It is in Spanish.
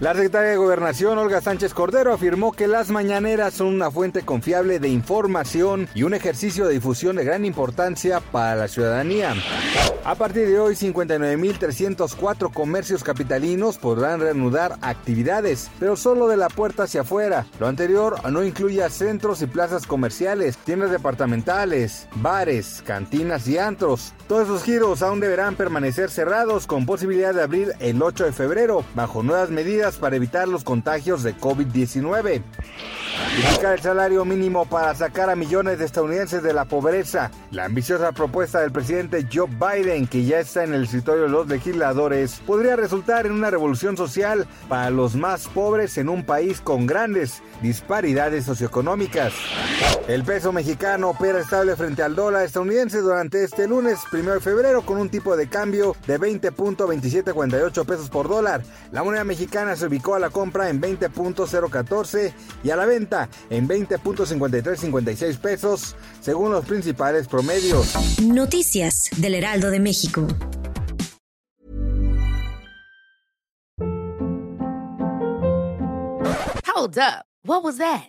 La secretaria de Gobernación, Olga Sánchez Cordero, afirmó que las mañaneras son una fuente confiable de información y un ejercicio de difusión de gran importancia para la ciudadanía. A partir de hoy, 59.304 comercios capitalinos podrán reanudar actividades, pero solo de la puerta hacia afuera. Lo anterior no incluye centros y plazas comerciales, tiendas departamentales, bares, cantinas y antros. Todos esos giros aún deberán permanecer cerrados con posibilidad de abrir el 8 de febrero, bajo nuevas medidas para evitar los contagios de COVID-19. Duplicar el salario mínimo para sacar a millones de estadounidenses de la pobreza. La ambiciosa propuesta del presidente Joe Biden, que ya está en el escritorio de los legisladores, podría resultar en una revolución social para los más pobres en un país con grandes disparidades socioeconómicas. El peso mexicano opera estable frente al dólar estadounidense durante este lunes, 1 de febrero, con un tipo de cambio de 20.2748 pesos por dólar. La moneda mexicana se ubicó a la compra en 20.014 y a la venta en 20.5356 pesos, según los principales promedios. Noticias del Heraldo de México. Hold up. What was that?